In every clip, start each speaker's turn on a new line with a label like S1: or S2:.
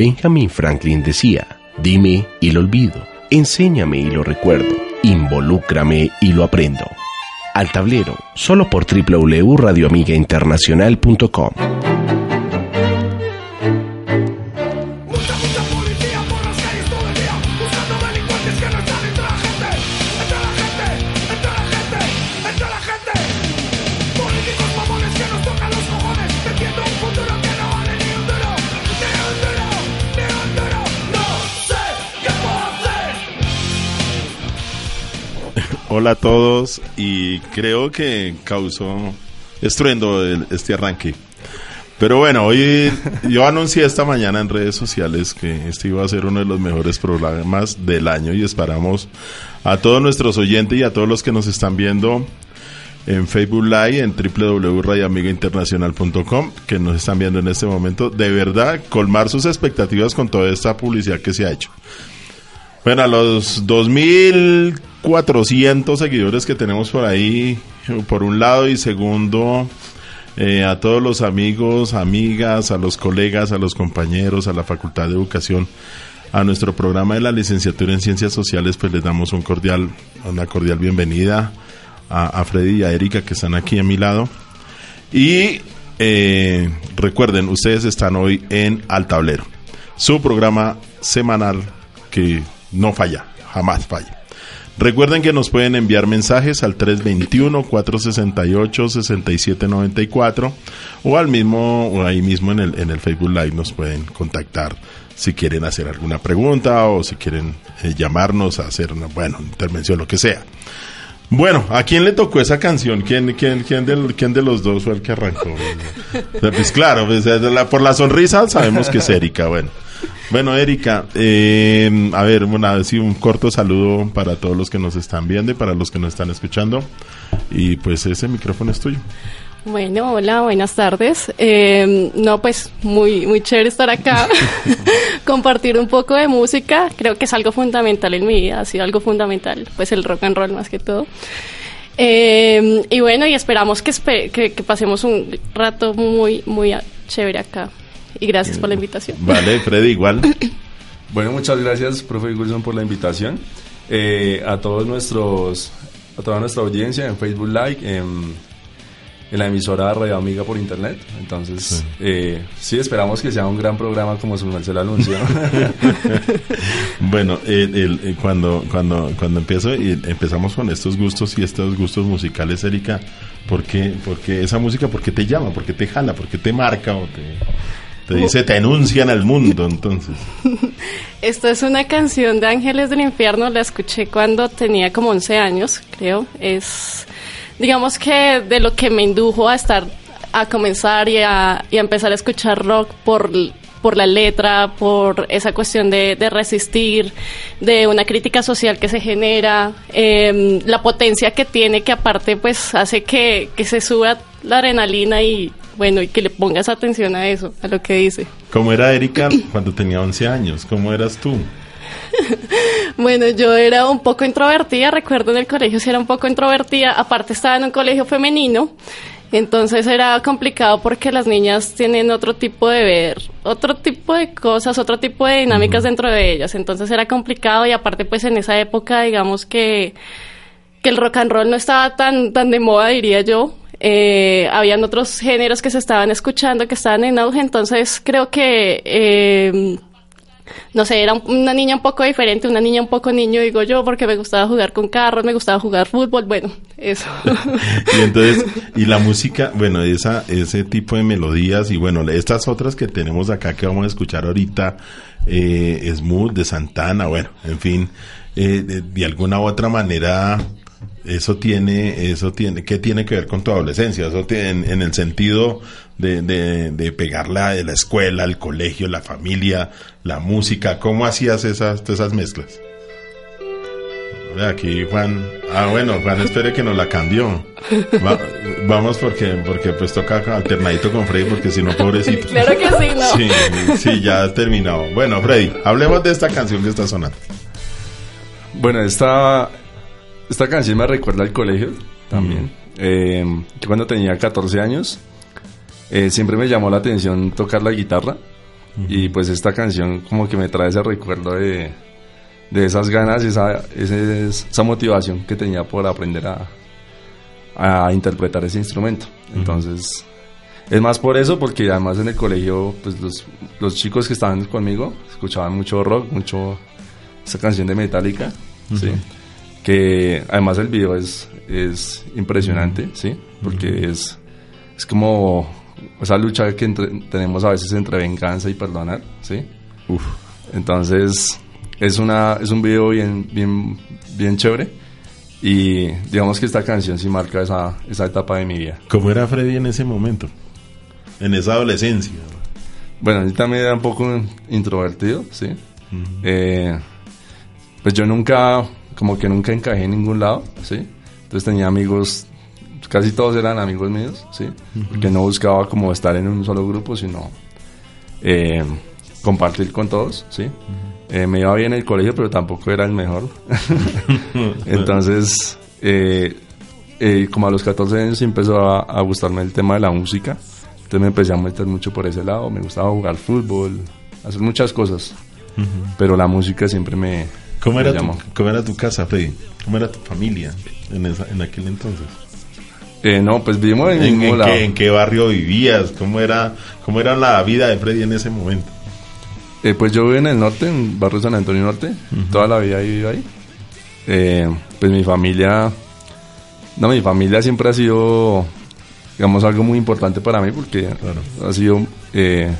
S1: Benjamin Franklin decía, dime y lo olvido, enséñame y lo recuerdo, involúcrame y lo aprendo. Al tablero, solo por www.radioamigainternacional.com.
S2: Hola a todos y creo que causó estruendo este arranque. Pero bueno, hoy yo anuncié esta mañana en redes sociales que este iba a ser uno de los mejores programas del año y esperamos a todos nuestros oyentes y a todos los que nos están viendo en Facebook Live, en www.radioamigainternacional.com, que nos están viendo en este momento, de verdad colmar sus expectativas con toda esta publicidad que se ha hecho. Bueno, a los 2.400 seguidores que tenemos por ahí, por un lado, y segundo, eh, a todos los amigos, amigas, a los colegas, a los compañeros, a la Facultad de Educación, a nuestro programa de la licenciatura en Ciencias Sociales, pues les damos un cordial, una cordial bienvenida a, a Freddy y a Erika que están aquí a mi lado. Y eh, recuerden, ustedes están hoy en Al Tablero, su programa semanal que no falla, jamás falla. Recuerden que nos pueden enviar mensajes al 321-468-6794 o al mismo, o ahí mismo en el, en el Facebook Live nos pueden contactar si quieren hacer alguna pregunta o si quieren eh, llamarnos a hacer una, bueno, intervención, lo que sea. Bueno, ¿a quién le tocó esa canción? ¿Quién, quién, quién, de, quién de los dos fue el que arrancó? pues claro, pues, por la sonrisa sabemos que es Erika, bueno. Bueno, Erika, eh, a ver, una, un corto saludo para todos los que nos están viendo y para los que nos están escuchando. Y pues ese micrófono es tuyo.
S3: Bueno, hola, buenas tardes. Eh, no, pues muy, muy chévere estar acá, compartir un poco de música. Creo que es algo fundamental en mi vida, ha sido algo fundamental, pues el rock and roll más que todo. Eh, y bueno, y esperamos que, que, que pasemos un rato muy, muy chévere acá y gracias por la invitación.
S2: Vale, Freddy, igual.
S4: bueno, muchas gracias, profe Wilson, por la invitación. Eh, a todos nuestros, a toda nuestra audiencia en Facebook Live, en, en la emisora Radio Amiga por internet. Entonces, sí. Eh, sí. esperamos que sea un gran programa como su merced lo anunció.
S2: bueno, el, el, cuando, cuando, cuando empiezo, y empezamos con estos gustos y estos gustos musicales, Erika, ¿por qué, porque esa música, por qué te llama, por qué te jala, por qué te marca o te... Te dice, te enuncian al mundo, entonces.
S3: Esto es una canción de Ángeles del Infierno, la escuché cuando tenía como 11 años, creo. Es, digamos que de lo que me indujo a estar, a comenzar y a, y a empezar a escuchar rock por, por la letra, por esa cuestión de, de resistir, de una crítica social que se genera, eh, la potencia que tiene, que aparte pues hace que, que se suba la adrenalina y bueno, y que le pongas atención a eso, a lo que dice.
S2: ¿Cómo era Erika cuando tenía 11 años? ¿Cómo eras tú?
S3: bueno, yo era un poco introvertida, recuerdo en el colegio si era un poco introvertida, aparte estaba en un colegio femenino, entonces era complicado porque las niñas tienen otro tipo de ver, otro tipo de cosas, otro tipo de dinámicas uh -huh. dentro de ellas, entonces era complicado y aparte pues en esa época digamos que, que el rock and roll no estaba tan, tan de moda diría yo, eh, habían otros géneros que se estaban escuchando, que estaban en auge, entonces creo que, eh, no sé, era una niña un poco diferente, una niña un poco niño, digo yo, porque me gustaba jugar con carros, me gustaba jugar fútbol, bueno, eso.
S2: y entonces, y la música, bueno, esa, ese tipo de melodías y bueno, estas otras que tenemos acá que vamos a escuchar ahorita, eh, Smooth de Santana, bueno, en fin, eh, de, de alguna u otra manera Eso tiene, eso tiene, ¿qué tiene que ver con tu adolescencia? Eso tiene, en, el sentido de, de, de pegarla de la escuela, el colegio, la familia, la música. ¿Cómo hacías esas, esas mezclas? Aquí Juan, ah bueno, Juan espere que nos la cambió. vamos porque porque pues toca alternadito con Freddy porque si no pobrecito.
S3: claro que sí, no.
S2: Sí, sí, ya ha terminado. Bueno, Freddy, hablemos de esta canción que está sonando.
S4: Bueno, esta esta canción me recuerda al colegio también. Eh, cuando tenía 14 años eh, siempre me llamó la atención tocar la guitarra y pues esta canción como que me trae ese recuerdo de de esas ganas, esa, esa motivación que tenía por aprender a, a interpretar ese instrumento. Entonces, es más por eso, porque además en el colegio, pues los, los chicos que estaban conmigo escuchaban mucho rock, mucho esa canción de Metallica, ¿sí? Que además el video es, es impresionante, ¿sí? porque es, es como esa lucha que tenemos a veces entre venganza y perdonar. ¿sí? Uf. Entonces, es, una, es un video bien, bien, bien chévere. Y digamos que esta canción sí marca esa, esa etapa de mi vida.
S2: ¿Cómo era Freddy en ese momento? En esa adolescencia.
S4: Bueno, yo también era un poco introvertido, sí. Eh, pues yo nunca, como que nunca encajé en ningún lado, sí. Entonces tenía amigos, casi todos eran amigos míos, sí. Porque no buscaba como estar en un solo grupo, sino eh, compartir con todos, sí. Eh, me iba bien en el colegio, pero tampoco era el mejor. Entonces, eh, eh, como a los 14 años empezó a, gustarme el tema de la música. Entonces me empecé a meter mucho por ese lado. Me gustaba jugar fútbol, hacer muchas cosas. Pero la música siempre me,
S2: ¿Cómo era, tu, ¿Cómo era tu casa, Freddy? ¿Cómo era tu familia en, en aquel entonces?
S4: no, pues vivimos en,
S2: ¿En, Qué, ¿En qué barrio vivías? ¿Cómo era, ¿Cómo era la vida de Freddy en ese momento?
S4: Eh, pues yo vivo en el norte, en Barrio San Antonio Norte. Toda la vida he vivido ahí. Eh, pues mi familia... No, mi familia siempre ha sido, digamos, algo muy importante para mí porque ha sido eh,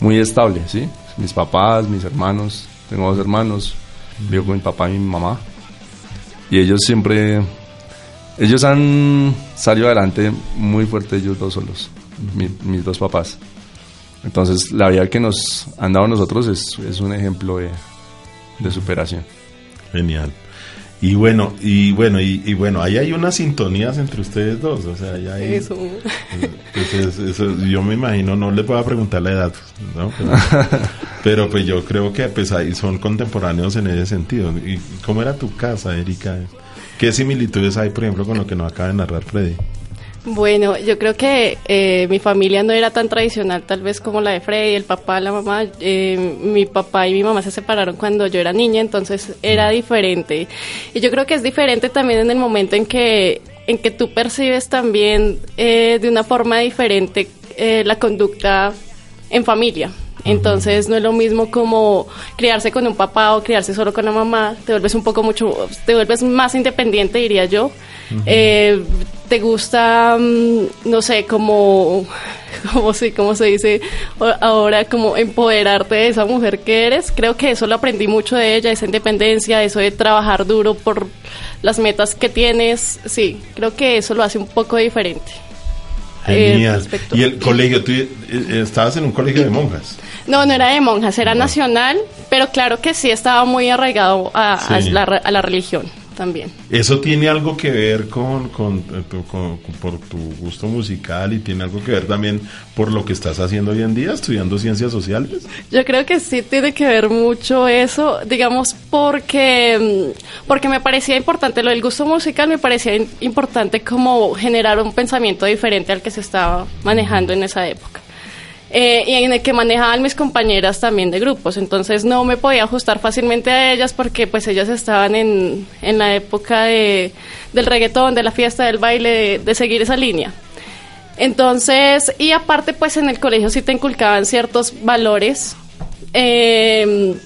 S4: muy estable, ¿sí? Mis papás, mis hermanos, tengo dos hermanos, vivo con mi papá y mi mamá. Y ellos siempre... Ellos han salido adelante muy fuerte ellos dos solos, mis dos papás. Entonces, la vida que nos han dado nosotros es, es un ejemplo de, de, superación.
S2: Genial. Y bueno, y bueno, y, bueno, ahí hay unas sintonías entre ustedes dos, o sea, hay, eso. Pues eso, yo me imagino, no le puedo preguntar la edad, ¿no? Pero, pues yo creo que pues ahí son contemporáneos en ese sentido. ¿Y cómo era tu casa, Erika? ¿Qué similitudes hay, por ejemplo, con lo que nos acaba de narrar Freddy?
S3: Bueno, yo creo que eh, mi familia no era tan tradicional tal vez como la de Freddy, el papá, la mamá. Eh, mi papá y mi mamá se separaron cuando yo era niña, entonces era mm. diferente. Y yo creo que es diferente también en el momento en que, en que tú percibes también eh, de una forma diferente la conducta en familia. Entonces no es lo mismo como criarse con un papá o criarse solo con la mamá, te vuelves un poco mucho, te vuelves más independiente, diría yo. Eh, te gusta, mm, no sé, como, como, sí, como se dice ahora, como empoderarte de esa mujer que eres. Creo que eso lo aprendí mucho de ella, esa independencia, eso de trabajar duro por las metas que tienes. Sí, creo que eso lo hace un poco diferente.
S2: Genial. ¿Y el colegio? ¿Tú eh, estabas en un colegio de monjas?
S3: No, no era de monjas, era nacional, pero claro que sí estaba muy arraigado a, la, religión también.
S2: ¿Eso tiene algo que ver con, con, por tu gusto musical y tiene algo que ver también por lo que estás haciendo hoy en día, estudiando ciencias sociales?
S3: Yo creo que sí tiene que ver mucho eso, digamos, porque, mm, porque me parecía importante, lo del gusto musical me parecía importante como generar un pensamiento diferente al que se estaba manejando en esa época. Eh, y en el que manejaban mis compañeras también de grupos. Entonces no me podía ajustar fácilmente a ellas porque pues ellas estaban en, en la época de, del reggaetón, de la fiesta, del baile, de, seguir esa línea. Entonces, y aparte pues en el colegio sí te inculcaban ciertos valores. Eh,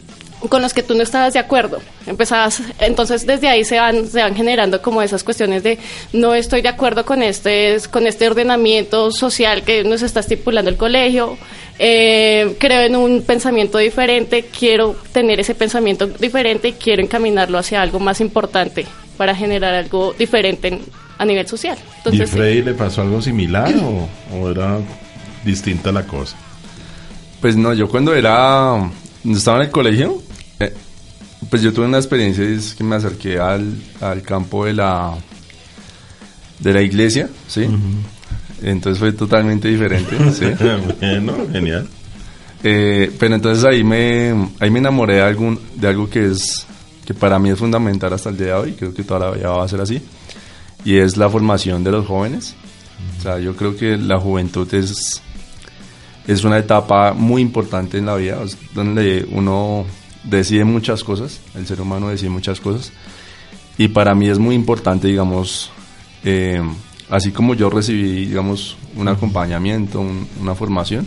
S3: con los que tú no estabas de acuerdo. Empezabas, entonces desde ahí se van, se van generando como esas cuestiones de no estoy de acuerdo con este, con este ordenamiento social que nos está estipulando el colegio. eh, creo en un pensamiento diferente, quiero tener ese pensamiento diferente y quiero encaminarlo hacia algo más importante para generar algo diferente a nivel social.
S2: ¿Y a Freddy le pasó algo similar o, era distinta la cosa?
S4: Pues no, yo cuando era, estaba en el colegio, eh, pues yo tuve una experiencia es que me acerqué al, al campo de la de la iglesia, ¿sí? Entonces fue totalmente diferente, ¿sí?
S2: bueno, genial.
S4: Eh, pero entonces ahí me, ahí me enamoré de, algún, de algo que es que para mí es fundamental hasta el día de hoy, creo que toda la vida va a ser así, y es la formación de los jóvenes. O sea, yo creo que la juventud es, es una etapa muy importante en la vida, donde uno decide muchas cosas, el ser humano decide muchas cosas, y para mí es muy importante, digamos, eh, así como yo recibí, digamos, un acompañamiento, una formación,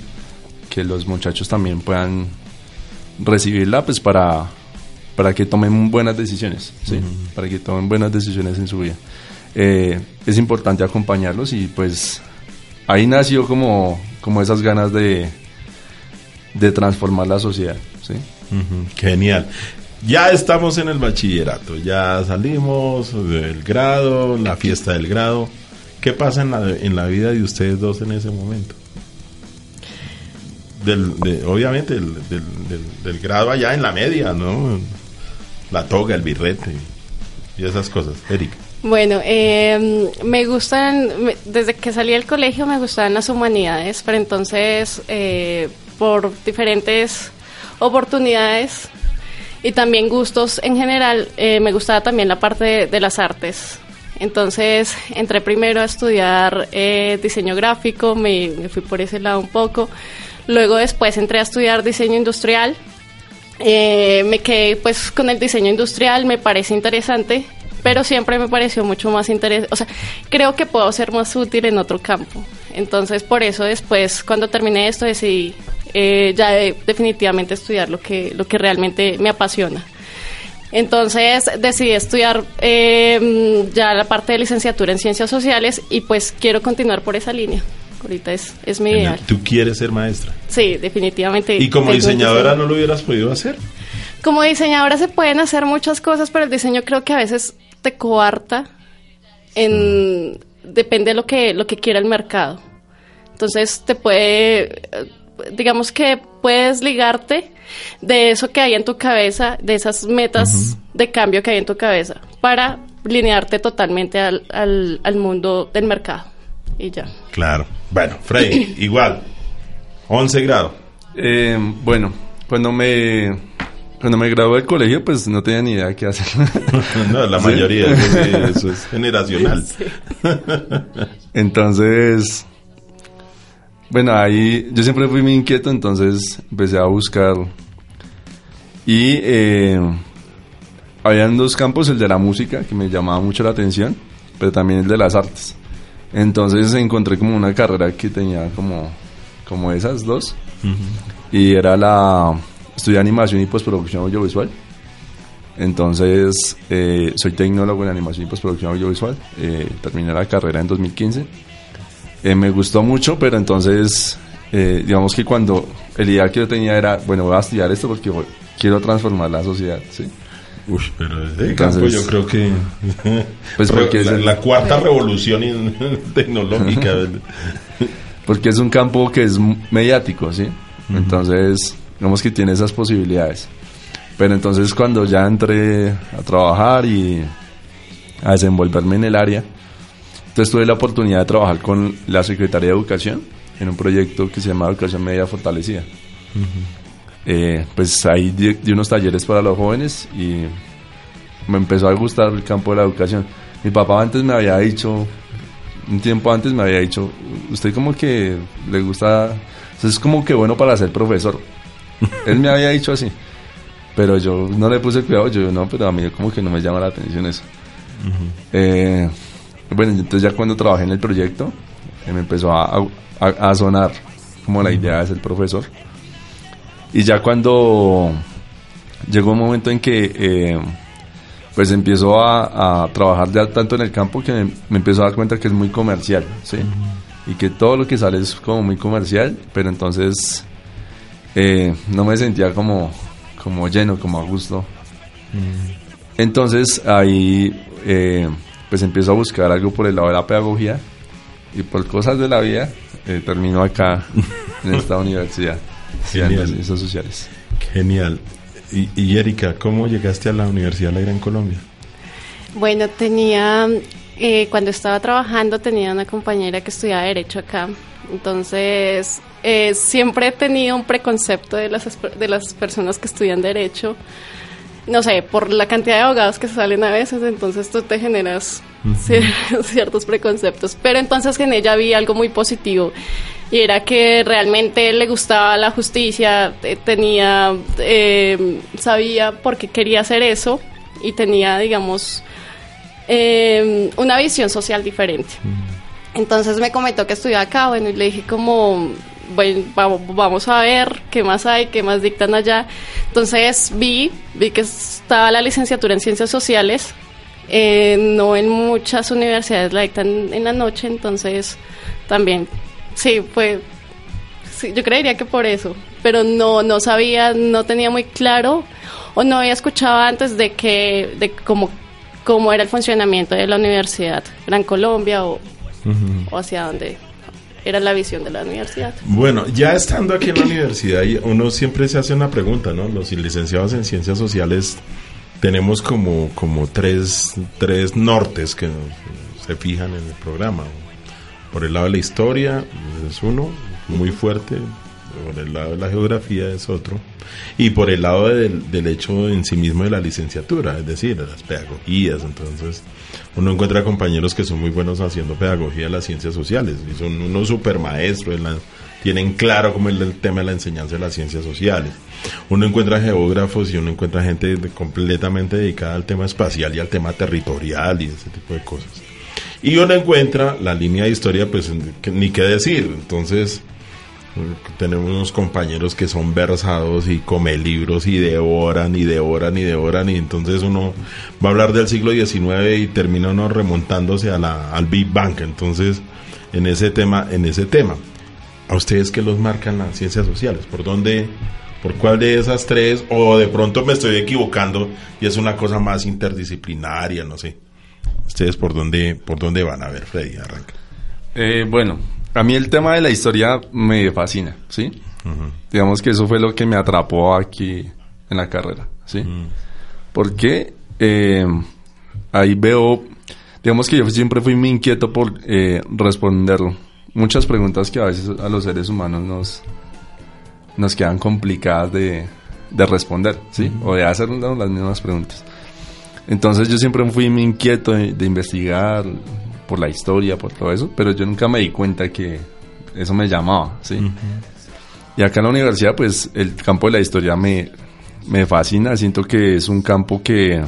S4: que los muchachos también puedan recibirla, pues para, para que tomen buenas decisiones, ¿sí? Para que tomen buenas decisiones en su vida. Eh, es importante acompañarlos y pues ahí nació como, como esas ganas de, de transformar la sociedad, ¿sí?
S2: Genial. Ya estamos en el bachillerato, ya salimos del grado, la fiesta del grado. ¿Qué pasa en la, en la vida de ustedes dos en ese momento? Del, obviamente del, grado allá en la media, ¿no? La toga, el birrete y esas cosas. Erika.
S3: Bueno, eh, me gustan, desde que salí del colegio me gustaban las humanidades, pero entonces eh, por diferentes oportunidades y también gustos en general, eh, me gustaba también la parte de, las artes. Entonces entré primero a estudiar eh, diseño gráfico, me, fui por ese lado un poco. Luego después entré a estudiar diseño industrial. Eh, me quedé pues con el diseño industrial, me parece interesante, pero siempre me pareció mucho más interesante. O sea, creo que puedo ser más útil en otro campo. Entonces por eso después, cuando terminé esto, decidí eh, ya definitivamente estudiar lo que, lo que realmente me apasiona. Entonces decidí estudiar eh, ya la parte de licenciatura en ciencias sociales y pues quiero continuar por esa línea. Ahorita es, es mi ideal.
S2: ¿Tú quieres ser maestra?
S3: Sí, definitivamente.
S2: ¿Y como diseñadora no lo hubieras podido hacer?
S3: Como diseñadora se pueden hacer muchas cosas, pero el diseño creo que a veces te coarta en... Depende de lo que, lo que quiera el mercado. Entonces te puede digamos que puedes ligarte de eso que hay en tu cabeza, de esas metas de cambio que hay en tu cabeza, para linearte totalmente al, al, mundo del mercado. Y ya.
S2: Claro. Bueno, Frey, igual. 11 grados.
S4: Eh, bueno, cuando me cuando me gradué del colegio, pues no tenía ni idea de qué hacer.
S2: no, la mayoría, eso, es generacional.
S4: Entonces, bueno, ahí yo siempre fui muy inquieto, entonces empecé a buscar. Y eh, habían dos campos, el de la música, que me llamaba mucho la atención, pero también el de las artes. Entonces encontré como una carrera que tenía como, como esas dos. Y era la... Estudié animación y postproducción audiovisual. Entonces, eh, soy tecnólogo en animación y postproducción audiovisual. Eh, terminé la carrera en 2015 eh, me gustó mucho, pero entonces, eh, digamos que cuando el ideal que yo tenía era, bueno, voy a estudiar esto porque quiero transformar la sociedad, ¿sí?
S2: Uy, pero desde campo yo creo que pues porque la, la cuarta revolución tecnológica.
S4: porque es un campo que es mediático, ¿sí? Entonces, digamos que tiene esas posibilidades. Pero entonces cuando ya entré a trabajar y a desenvolverme en el área, entonces tuve la oportunidad de trabajar con la Secretaría de Educación en un proyecto que se llama Educación Media Fortalecida. Eh, pues ahí di, unos talleres para los jóvenes y me empezó a gustar el campo de la educación. Mi papá antes me había dicho, un tiempo antes me había dicho, usted como que le gusta, es como que bueno para ser profesor. Él me había dicho así, pero yo no le puse cuidado, yo no, pero a mí como que no me llama la atención eso. eh, bueno, entonces ya cuando trabajé en el proyecto, eh, me empezó a, a, sonar como la idea de ser profesor. Y ya cuando llegó un momento en que eh, pues empiezo a, a, trabajar ya tanto en el campo que me, empezó a dar cuenta que es muy comercial, ¿sí? Y que todo lo que sale es como muy comercial, pero entonces eh, no me sentía como, como lleno, como a gusto. Entonces ahí eh, pues empiezo a buscar algo por el lado de la pedagogía y por cosas de la vida eh, termino acá en esta universidad
S2: Genial.
S4: en ciencias sociales.
S2: Genial. Y, y Erika, ¿cómo llegaste a la Universidad de la Gran Colombia?
S3: Bueno, tenía, eh, cuando estaba trabajando tenía una compañera que estudiaba Derecho acá. Entonces, eh, siempre he tenido un preconcepto de las, de las personas que estudian Derecho. No sé, por la cantidad de abogados que salen a veces, entonces tú te generas cier- ciertos preconceptos. Pero entonces en ella vi algo muy positivo y era que realmente le gustaba la justicia, tenía, eh, sabía por qué quería hacer eso y tenía, digamos, eh, una visión social diferente. Entonces me comentó que estudiaba acá, bueno, y le dije como, bueno, vamos, a ver qué más hay, qué más dictan allá. Entonces vi, vi que estaba la licenciatura en ciencias sociales, eh, no en muchas universidades la dictan en la noche, entonces también, sí, fue, sí, yo creería que por eso, pero no, no sabía, no tenía muy claro o no había escuchado antes de que, de cómo, cómo era el funcionamiento de la Universidad Gran Colombia o, o hacia dónde era la visión de la universidad.
S2: Bueno, ya estando aquí en la universidad, uno siempre se hace una pregunta, ¿no? Los licenciados en ciencias sociales tenemos como, como tres, tres nortes que se fijan en el programa. Por el lado de la historia es uno, muy fuerte. Por el lado de la geografía es otro. Y por el lado del, del hecho en sí mismo de la licenciatura, es decir, de las pedagogías. Entonces, uno encuentra compañeros que son muy buenos haciendo pedagogía de las ciencias sociales y son unos super maestros, tienen claro cómo es el tema de la enseñanza de las ciencias sociales. Uno encuentra geógrafos y uno encuentra gente completamente dedicada al tema espacial y al tema territorial y ese tipo de cosas. Y uno encuentra la línea de historia, pues ni qué decir. Entonces, tenemos unos compañeros que son versados y come libros y devoran y devoran y devoran y entonces uno va a hablar del siglo XIX y termina uno remontándose a la, al Big Bang. Entonces, en ese tema, en ese tema, ¿a ustedes qué los marcan las ciencias sociales? ¿Por dónde, por cuál de esas tres? O de pronto me estoy equivocando y es una cosa más interdisciplinaria, no sé. ¿Ustedes por dónde, por dónde van? A ver, Freddy, arranca.
S4: Eh, bueno, a mí el tema de la historia me fascina, ¿sí? Digamos que eso fue lo que me atrapó aquí en la carrera, ¿sí? Porque eh, ahí veo, digamos que yo siempre fui muy inquieto por eh, responder muchas preguntas que a veces a los seres humanos nos, nos quedan complicadas de, de responder, ¿sí? O de hacernos las mismas preguntas. Entonces yo siempre fui muy inquieto de, de investigar por la historia, por todo eso, pero yo nunca me di cuenta que eso me llamaba, ¿sí? Y acá en la universidad, pues el campo de la historia me, me fascina, siento que es un campo que,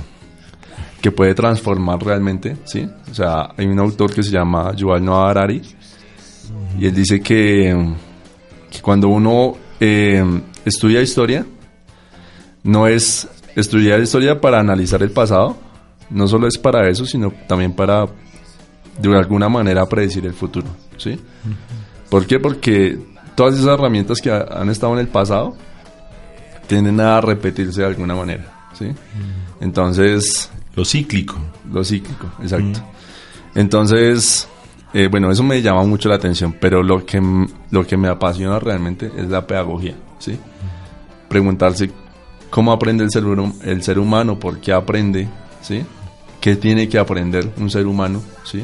S4: que puede transformar realmente, ¿sí? O sea, hay un autor que se llama Yuval Noah Harari y él dice que, que cuando uno eh, estudia historia, no es estudiar historia para analizar el pasado, no solo es para eso, sino también para de alguna manera predecir el futuro, ¿sí? ¿Por qué? Porque todas esas herramientas que ha- han estado en el pasado tienden a repetirse de alguna manera, ¿sí? Entonces,
S2: Lo cíclico.
S4: lo cíclico, exacto. Entonces, eh, bueno, eso me llama mucho la atención, pero lo que, lo que me apasiona realmente es la pedagogía, ¿sí? Preguntarse cómo aprende el ser, el ser humano, por qué aprende, ¿sí? ¿Qué tiene que aprender un ser humano, ¿sí?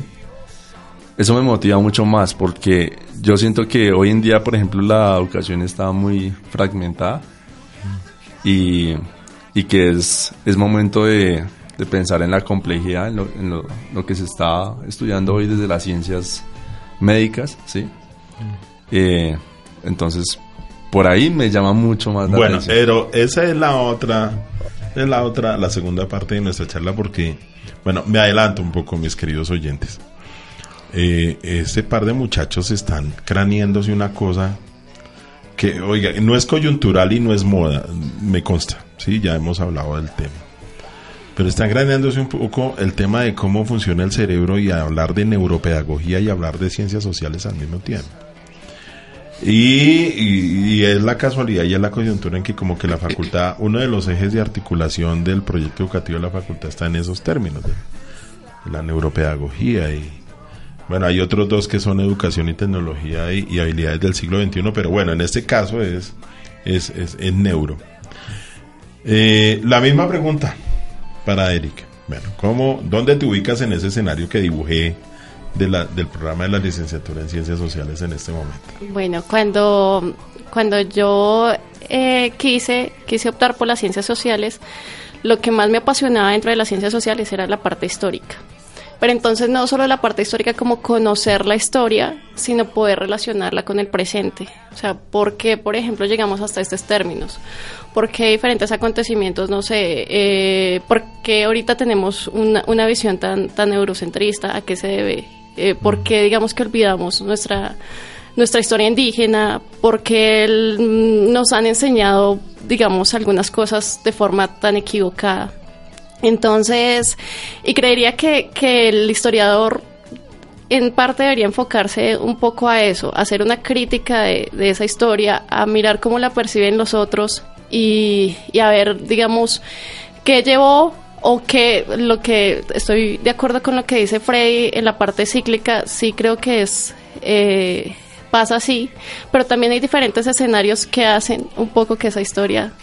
S4: Eso me motiva mucho más porque yo siento que hoy en día, por ejemplo, la educación está muy fragmentada y, y que es, es momento de, de pensar en la complejidad, en, lo, en lo- lo que se está estudiando hoy desde las ciencias médicas, ¿sí? Eh, entonces, por ahí me llama mucho más la
S2: Bueno,
S4: atención.
S2: pero esa es la otra, es la otra, la segunda parte de nuestra charla porque, bueno, me adelanto un poco, mis queridos oyentes. Eh, este par de muchachos están craneándose una cosa que, oiga, no es coyuntural y no es moda, me consta, sí, ya hemos hablado del tema. Pero están craneándose un poco el tema de cómo funciona el cerebro y hablar de neuropedagogía y hablar de ciencias sociales al mismo tiempo. Y, es la casualidad y es la coyuntura en que como que la facultad, uno de los ejes de articulación del proyecto educativo de la facultad está en esos términos, de, la neuropedagogía y bueno, hay otros dos que son educación y tecnología y, habilidades del siglo XXI, pero bueno, en este caso es, es, es, neuro. Eh, la misma pregunta para Eric. Bueno, ¿cómo, ¿dónde te ubicas en ese escenario que dibujé de la, del programa de la licenciatura en Ciencias Sociales en este momento?
S3: Bueno, cuando, cuando yo eh, quise, quise optar por las ciencias sociales, lo que más me apasionaba dentro de las ciencias sociales era la parte histórica. Pero entonces no solo la parte histórica como conocer la historia, sino poder relacionarla con el presente. O sea, ¿por qué, por ejemplo, llegamos hasta estos términos? ¿Por qué diferentes acontecimientos, no sé, eh, por qué ahorita tenemos una, una visión tan, tan eurocentrista? ¿A qué se debe? Eh, ¿Por qué, digamos, que olvidamos nuestra nuestra historia indígena, porque mm, nos han enseñado, digamos, algunas cosas de forma tan equivocada. Entonces, y creería que, que el historiador en parte debería enfocarse un poco a eso, hacer una crítica de, de esa historia, a mirar cómo la perciben los otros y, y a ver, digamos, qué llevó o qué lo que estoy de acuerdo con lo que dice Freddy en la parte cíclica, sí creo que es eh, pasa así, pero también hay diferentes escenarios que hacen un poco que esa historia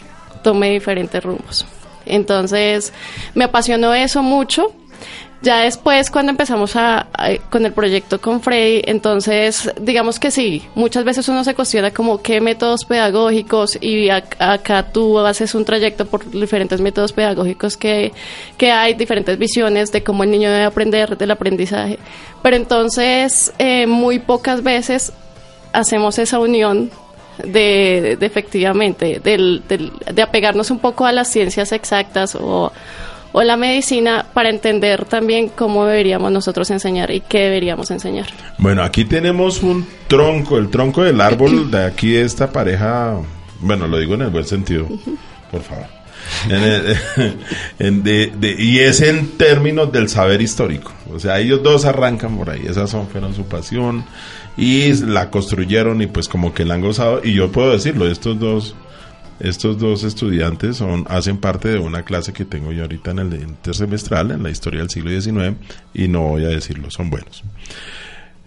S3: tome diferentes rumbos. Entonces, me apasionó eso mucho. Ya después, cuando empezamos a, con el proyecto con Freddy, entonces, digamos que sí, muchas veces uno se cuestiona como qué métodos pedagógicos y acá tú haces un trayecto por diferentes métodos pedagógicos que, que hay, diferentes visiones de cómo el niño debe aprender, del aprendizaje. Pero entonces, eh, muy pocas veces hacemos esa unión de, efectivamente, del, de apegarnos un poco a las ciencias exactas o, o la medicina para entender también cómo deberíamos nosotros enseñar y qué deberíamos enseñar.
S2: Bueno, aquí tenemos un tronco, el tronco del árbol de aquí esta pareja, bueno, lo digo en el buen sentido, por favor. y es en términos del saber histórico. O sea, ellos dos arrancan por ahí, esas son, fueron su pasión y la construyeron y pues como que la han gozado y yo puedo decirlo, estos dos estos dos estudiantes son hacen parte de una clase que tengo yo ahorita en el intersemestral en la historia del siglo XIX y no voy a decirlo, son buenos.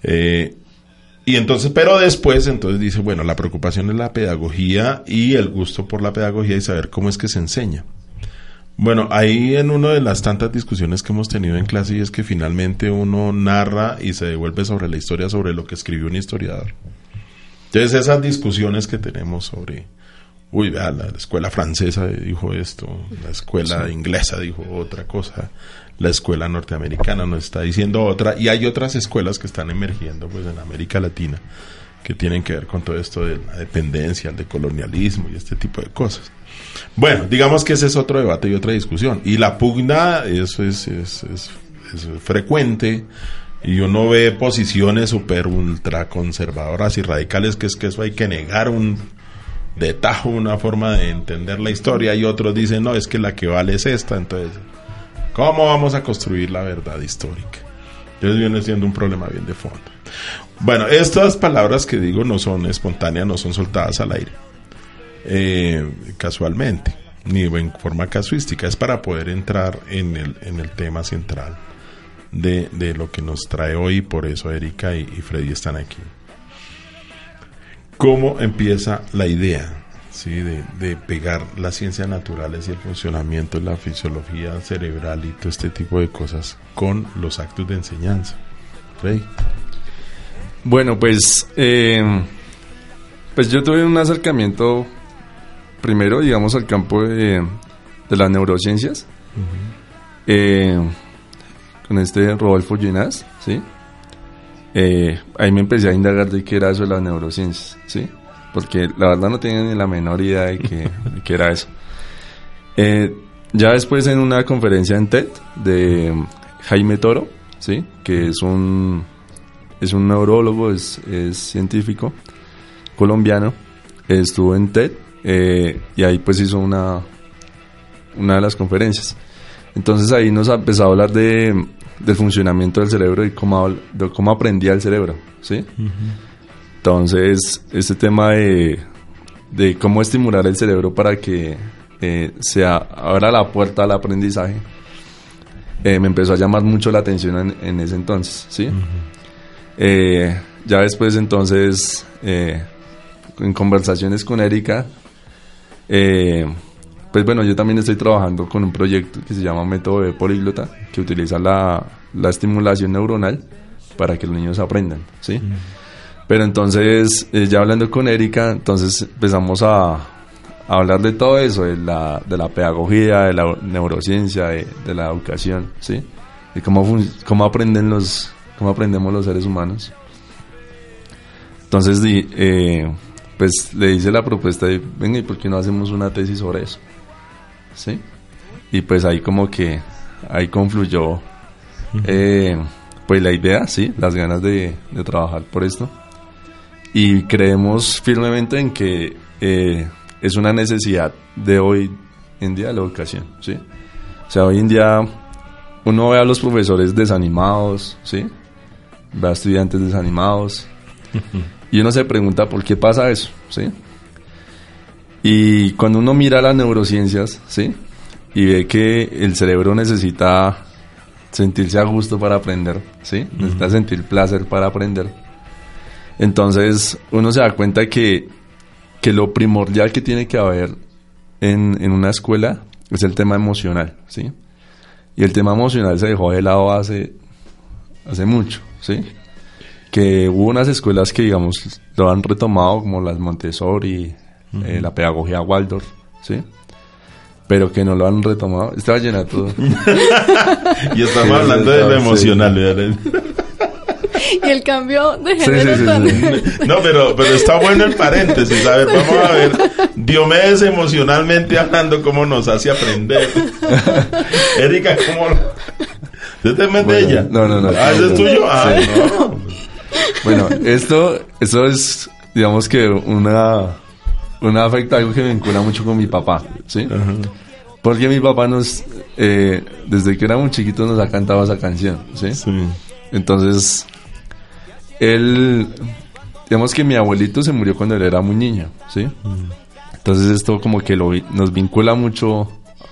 S2: Eh, y entonces, pero después, entonces dice, bueno, la preocupación es la pedagogía y el gusto por la pedagogía y saber cómo es que se enseña. Bueno, ahí en una de las tantas discusiones que hemos tenido en clase y es que finalmente uno narra y se devuelve sobre la historia, sobre lo que escribió un historiador. Entonces esas discusiones que tenemos sobre, uy, vea, la escuela francesa dijo esto, la escuela inglesa dijo otra cosa, la escuela norteamericana nos está diciendo otra, y hay otras escuelas que están emergiendo pues en América Latina que tienen que ver con todo esto de la dependencia, el de colonialismo y este tipo de cosas. Bueno, digamos que ese es otro debate y otra discusión. Y la pugna, eso es, es, frecuente. Y uno ve posiciones súper ultra conservadoras y radicales, que es que eso hay que negar un de tajo, una forma de entender la historia. Y otros dicen, no, es que la que vale es esta. Entonces, ¿cómo vamos a construir la verdad histórica? Entonces viene siendo un problema bien de fondo. Bueno, estas palabras que digo no son espontáneas, no son soltadas al aire eh, casualmente, ni en forma casuística, es para poder entrar en el, en el tema central de, de lo que nos trae hoy, por eso Erika y, Freddy están aquí. ¿Cómo empieza la idea? ¿sí? De, de, pegar las ciencias naturales y el funcionamiento la fisiología cerebral y todo este tipo de cosas con los actos de enseñanza.
S4: Bueno, pues, eh, pues yo tuve un acercamiento primero, digamos, al campo de, las neurociencias. Eh, con este Rodolfo Ginás, ¿sí? Eh, ahí me empecé a indagar de qué era eso de las neurociencias, ¿sí? Porque la verdad no tenía ni la menor idea de qué, era eso. Eh, ya después en una conferencia en TED de Jaime Toro, ¿sí? Que es un, es un neurólogo, es, es científico colombiano, estuvo en TED eh, y ahí pues hizo una, una de las conferencias. Entonces ahí nos empezó a hablar de, del funcionamiento del cerebro y cómo, de cómo aprendía el cerebro, ¿sí? Entonces, este tema de, de cómo estimular el cerebro para que eh, se abra la puerta al aprendizaje, eh, me empezó a llamar mucho la atención en, ese entonces, ¿sí? Eh, ya después entonces, en conversaciones con Erika, pues bueno, yo también estoy trabajando con un proyecto que se llama Método de Políglota, que utiliza la, la estimulación neuronal para que los niños aprendan, ¿sí? Pero entonces, eh, ya hablando con Erika, entonces empezamos a, hablar de todo eso, de la, de la pedagogía, de la neurociencia, de, la educación, ¿sí? Y cómo, cómo aprenden los, cómo aprendemos los seres humanos. Entonces, eh, pues le hice la propuesta de, venga, ¿y por qué no hacemos una tesis sobre eso? ¿Sí? Y pues ahí como que, ahí confluyó, eh, pues la idea, ¿sí? Las ganas de, de trabajar por esto y creemos firmemente en que eh, es una necesidad de hoy en día la educación, ¿sí? O sea, hoy en día uno ve a los profesores desanimados, ¿sí? Ve a estudiantes desanimados y uno se pregunta por qué pasa eso, ¿sí? Y cuando uno mira las neurociencias, ¿sí? Y ve que el cerebro necesita sentirse a gusto para aprender, ¿sí? Necesita sentir placer para aprender entonces uno se da cuenta que, que lo primordial que tiene que haber en, en, una escuela es el tema emocional, ¿sí? Y el tema emocional se dejó de lado hace, hace mucho, ¿sí? Que hubo unas escuelas que, digamos, lo han retomado, como las Montessori, eh, la pedagogía Waldorf, ¿sí? Pero que no lo han retomado. Estaba llena todo.
S2: y estamos hablando de lo emocional,
S3: y el cambio de género
S2: No, pero, pero está bueno el paréntesis. A ver, vamos a ver. Diomedes emocionalmente hablando, cómo nos hace aprender. Erika, ¿cómo lo... te bueno, ella?
S4: No, no, no.
S2: Ah, ¿ese es tuyo? Ah, no.
S4: Bueno, esto, esto es, digamos que una, una afecta algo que me vincula mucho con mi papá, ¿sí? Porque mi papá nos, eh, desde que éramos chiquitos nos ha cantado esa canción, ¿sí? sí. Entonces, él, digamos que mi abuelito se murió cuando él era muy niño, ¿sí? Entonces esto como que lo, nos vincula mucho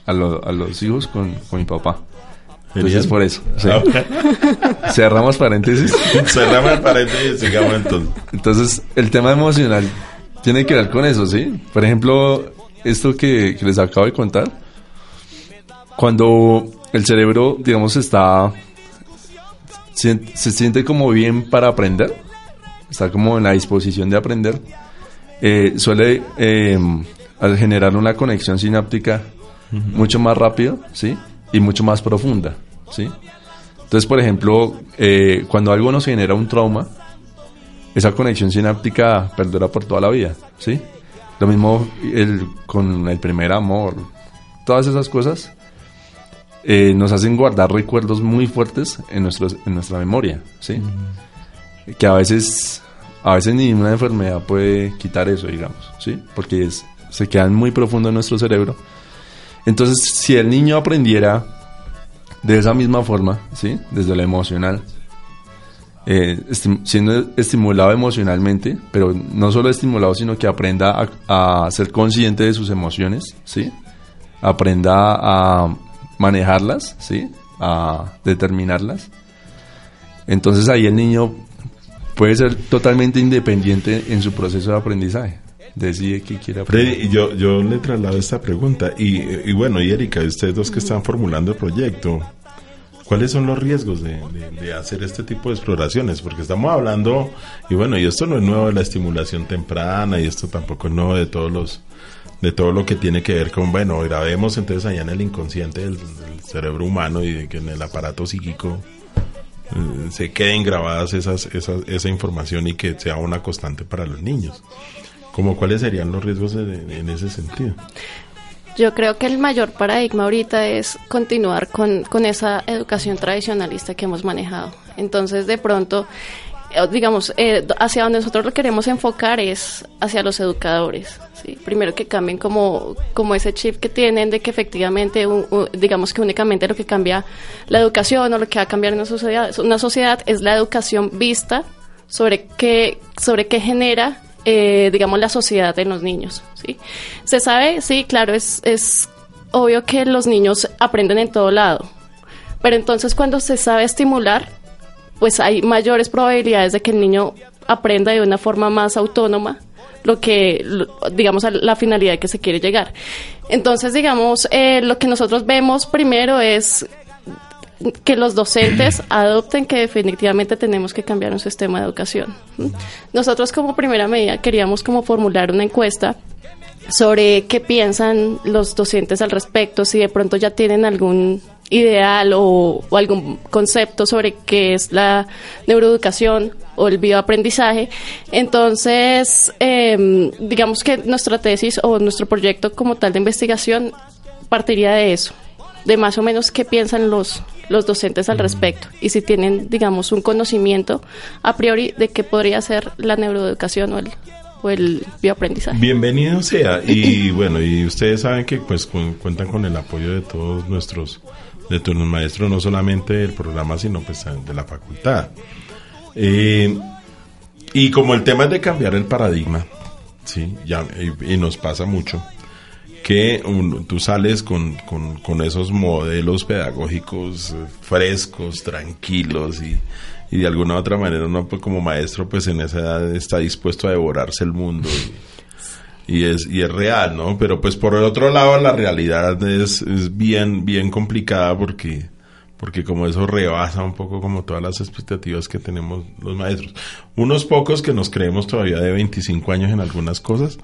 S4: a, a los hijos con, con, mi papá. Entonces por eso. Ah, Cerramos paréntesis.
S2: Cerramos paréntesis y sigamos entonces.
S4: Entonces el tema emocional tiene que ver con eso, ¿sí? Por ejemplo, esto que, que les acabo de contar, cuando el cerebro, digamos, está se, siente como bien para aprender, está como en la disposición de aprender, eh, suele eh, generar una conexión sináptica mucho más rápido, ¿sí? Y mucho más profunda, ¿sí? Entonces, por ejemplo, eh, cuando algo nos genera un trauma, esa conexión sináptica perdura por toda la vida, ¿sí? Lo mismo el, con el primer amor, todas esas cosas eh, nos hacen guardar recuerdos muy fuertes en, nuestros, en nuestra memoria, ¿sí? Que a veces, a veces ni una enfermedad puede quitar eso, digamos, ¿sí? Porque se quedan muy profundo en nuestro cerebro. Entonces, si el niño aprendiera de esa misma forma, ¿sí? Desde lo emocional, eh, siendo estimulado emocionalmente, pero no solo estimulado, sino que aprenda a, a, ser consciente de sus emociones, ¿sí? Aprenda a manejarlas, ¿sí? A determinarlas. Entonces ahí el niño puede ser totalmente independiente en su proceso de aprendizaje. Decide qué quiere aprender.
S2: Freddy, yo, yo le traslado esta pregunta. Y, y, bueno, y Erika, ustedes dos que están formulando el proyecto, ¿cuáles son los riesgos de, de, hacer este tipo de exploraciones? Porque estamos hablando, y bueno, y esto no es nuevo de la estimulación temprana, y esto tampoco es nuevo de todos los de todo lo que tiene que ver con, bueno, grabemos entonces allá en el inconsciente del, cerebro humano y de que en el aparato psíquico eh, se queden grabadas esas, esas, esa información y que sea una constante para los niños. ¿Cómo cuáles serían los riesgos en ese sentido?
S3: Yo creo que el mayor paradigma ahorita es continuar con, con esa educación tradicionalista que hemos manejado. Entonces, de pronto, eh, digamos, eh, hacia donde nosotros lo queremos enfocar es hacia los educadores. ¿sí? Primero que cambien como, como ese chip que tienen de que efectivamente, digamos que únicamente lo que cambia la educación o lo que va a cambiar una sociedad, una sociedad es la educación vista sobre qué, sobre qué genera, eh, digamos, la sociedad en los niños. ¿sí? Se sabe, sí, claro, es, es obvio que los niños aprenden en todo lado, pero entonces cuando se sabe estimular, pues hay mayores probabilidades de que el niño aprenda de una forma más autónoma lo que, digamos, a la finalidad que se quiere llegar. Entonces, digamos, eh, lo que nosotros vemos primero es que los docentes adopten que definitivamente tenemos que cambiar un sistema de educación. Nosotros como primera medida queríamos como formular una encuesta sobre qué piensan los docentes al respecto, si de pronto ya tienen algún ideal o, algún concepto sobre qué es la neuroeducación o el bioaprendizaje. Entonces, em, digamos que nuestra tesis o nuestro proyecto como tal de investigación partiría de eso, de más o menos qué piensan los, los docentes al respecto y si tienen, digamos, un conocimiento a priori de qué podría ser la neuroeducación o el, o el bioaprendizaje.
S2: Bienvenido sea y bueno, y ustedes saben que pues cuentan con el apoyo de todos nuestros de turnos maestros, no solamente del programa, sino pues de la facultad. Eh, y como el tema es de cambiar el paradigma, sí, ya, y, nos pasa mucho, que tú sales con, con, esos modelos pedagógicos eh, frescos, tranquilos y, y de alguna u otra manera uno pues, como maestro pues en esa edad está dispuesto a devorarse el mundo y, es y es real no pero pues por el otro lado la realidad es, es bien bien complicada porque porque como eso rebasa un poco como todas las expectativas que tenemos los maestros. Unos pocos que nos creemos todavía de 25 años en algunas cosas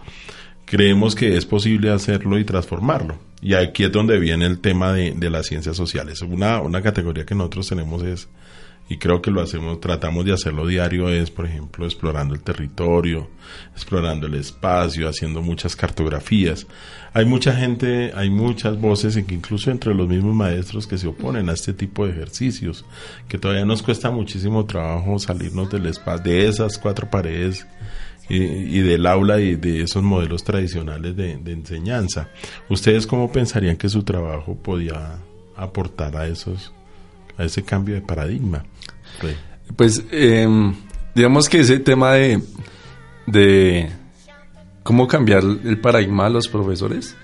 S2: creemos que es posible hacerlo y transformarlo. Y aquí es donde viene el tema de, de las ciencias sociales. Una, una categoría que nosotros tenemos es, y creo que lo hacemos, tratamos de hacerlo diario, es, por ejemplo, explorando el territorio, explorando el espacio, haciendo muchas cartografías. Hay mucha gente, hay muchas voces, incluso entre los mismos maestros que se oponen a este tipo de ejercicios, que todavía nos cuesta muchísimo trabajo salirnos del espacio, de esas cuatro paredes y, del aula y de esos modelos tradicionales de, enseñanza. ¿Ustedes cómo pensarían que su trabajo podía aportar a esos a ese cambio de paradigma?
S4: Pues em, digamos que ese tema de, de cómo cambiar el paradigma a los profesores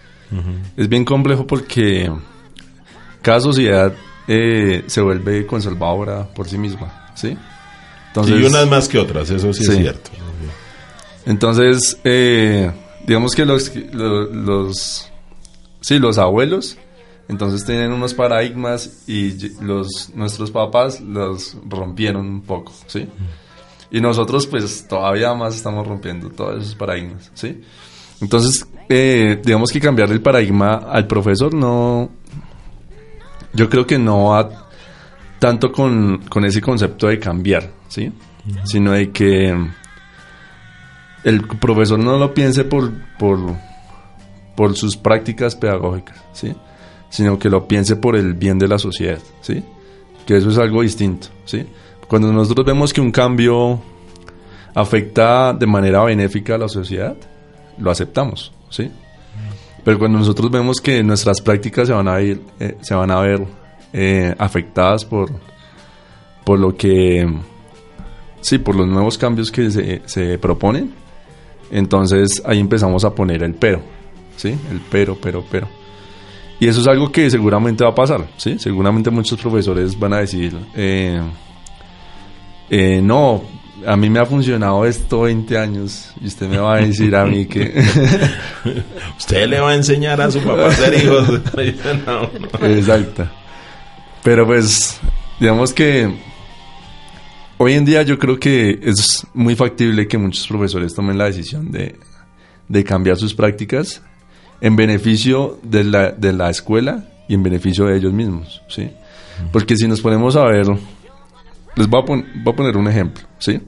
S4: es bien complejo porque cada sociedad eh, se vuelve conservadora por sí misma, ¿sí?
S2: Entonces, y unas más que otras, eso sí. es cierto.
S4: Entonces, eh, digamos que los, los, sí, los abuelos, entonces tienen unos paradigmas y los, nuestros papás los rompieron un poco, ¿sí? Y nosotros pues todavía más estamos rompiendo todos esos paradigmas, ¿sí? Entonces, eh, digamos que cambiar el paradigma al profesor no, yo creo que no va tanto con, con ese concepto de cambiar, ¿sí? Sino de que el profesor no lo piense por, por, por sus prácticas pedagógicas, ¿sí? sino que lo piense por el bien de la sociedad, ¿sí? que eso es algo distinto. ¿sí? Cuando nosotros vemos que un cambio afecta de manera benéfica a la sociedad, lo aceptamos. ¿sí? Pero cuando nosotros vemos que nuestras prácticas se van a, ir, eh, se van a ver eh, afectadas por, por lo que sí, por los nuevos cambios que se, se proponen, entonces ahí empezamos a poner el pero, ¿sí? El pero, pero, pero. Y eso es algo que seguramente va a pasar, ¿sí? Seguramente muchos profesores van a decir, eh, eh, no, a mí me ha funcionado esto 20 años y usted me va a decir a mí que...
S2: usted le va a enseñar a su papá a ser hijos.
S4: Exacto. Pero pues, digamos que Hoy en día yo creo que es muy factible que muchos profesores tomen la decisión de, cambiar sus prácticas en beneficio de la, de la escuela y en beneficio de ellos mismos, ¿sí? Porque si nos ponemos a ver, les voy a, voy a poner un ejemplo, ¿sí?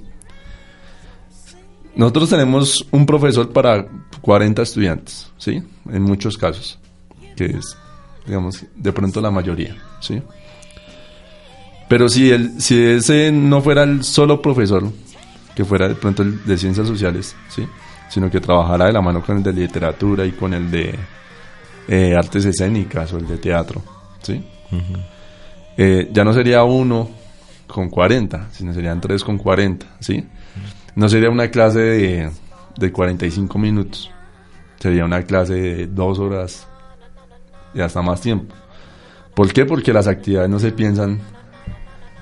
S4: Nosotros tenemos un profesor para 40 estudiantes, ¿sí? En muchos casos, que es, digamos, de pronto la mayoría, ¿sí? Pero si, el, si ese no fuera el solo profesor, que fuera de pronto el de ciencias sociales, ¿sí? sino que trabajara de la mano con el de literatura y con el de eh, artes escénicas o el de teatro, ¿sí? Eh, ya no sería uno con 40, sino serían 3 con 40, ¿sí? No sería una clase de, de 45 minutos, sería una clase de 2 horas y hasta más tiempo. ¿Por qué? Porque las actividades no se piensan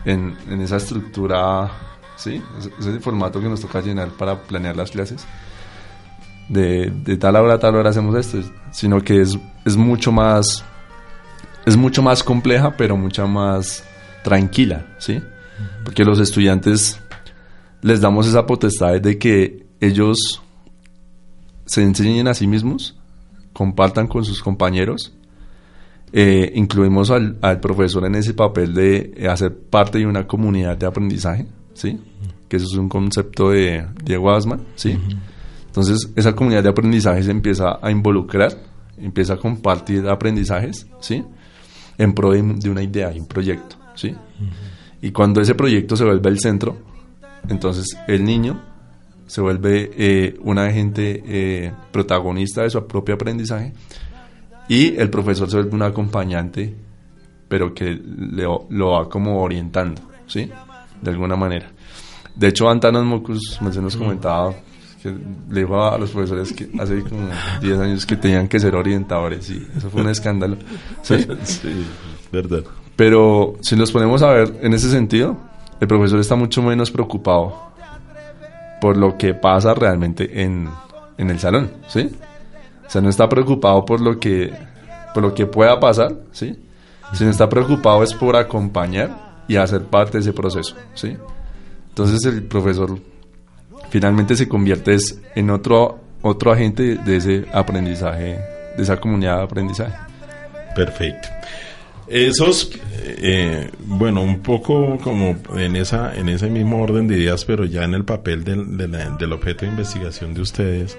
S4: en, en esa estructura, ¿sí? Ese, ese formato que nos toca llenar para planear las clases. De, de tal hora a tal hora hacemos esto, sino que es, es mucho más es mucho más compleja, pero mucha más tranquila, ¿sí? Porque los estudiantes les damos esa potestad de que ellos se enseñen a sí mismos, compartan con sus compañeros, eh, incluimos al, al, profesor en ese papel de hacer parte de una comunidad de aprendizaje, ¿sí? Que eso es un concepto de Diego Asman, ¿sí? Uh -huh. Entonces, esa comunidad de aprendizaje se empieza a involucrar, empieza a compartir aprendizajes, ¿sí? En pro de, de una idea y un proyecto, ¿sí? Uh -huh. Y cuando ese proyecto se vuelve el centro, entonces el niño se vuelve eh, un agente eh, protagonista de su propio aprendizaje y el profesor se vuelve un acompañante, pero que le, lo va como orientando, ¿sí? De alguna manera. De hecho, Antanas Mocus nos comentaba que le dijo a los profesores que hace como 10 años que tenían que ser orientadores y eso fue un escándalo. Sí,
S2: sí verdad.
S4: Pero si nos ponemos a ver en ese sentido, el profesor está mucho menos preocupado por lo que pasa realmente en, en el salón, ¿sí? O sea, no está preocupado por lo que, por lo que pueda pasar, ¿sí? Sino está preocupado es por acompañar y hacer parte de ese proceso, ¿sí? Entonces el profesor finalmente se convierte en otro, otro agente de ese aprendizaje, de esa comunidad de aprendizaje.
S2: Perfecto. Esos, eh, bueno, un poco como en esa en ese mismo orden de ideas, pero ya en el papel del, del, del objeto de investigación de ustedes,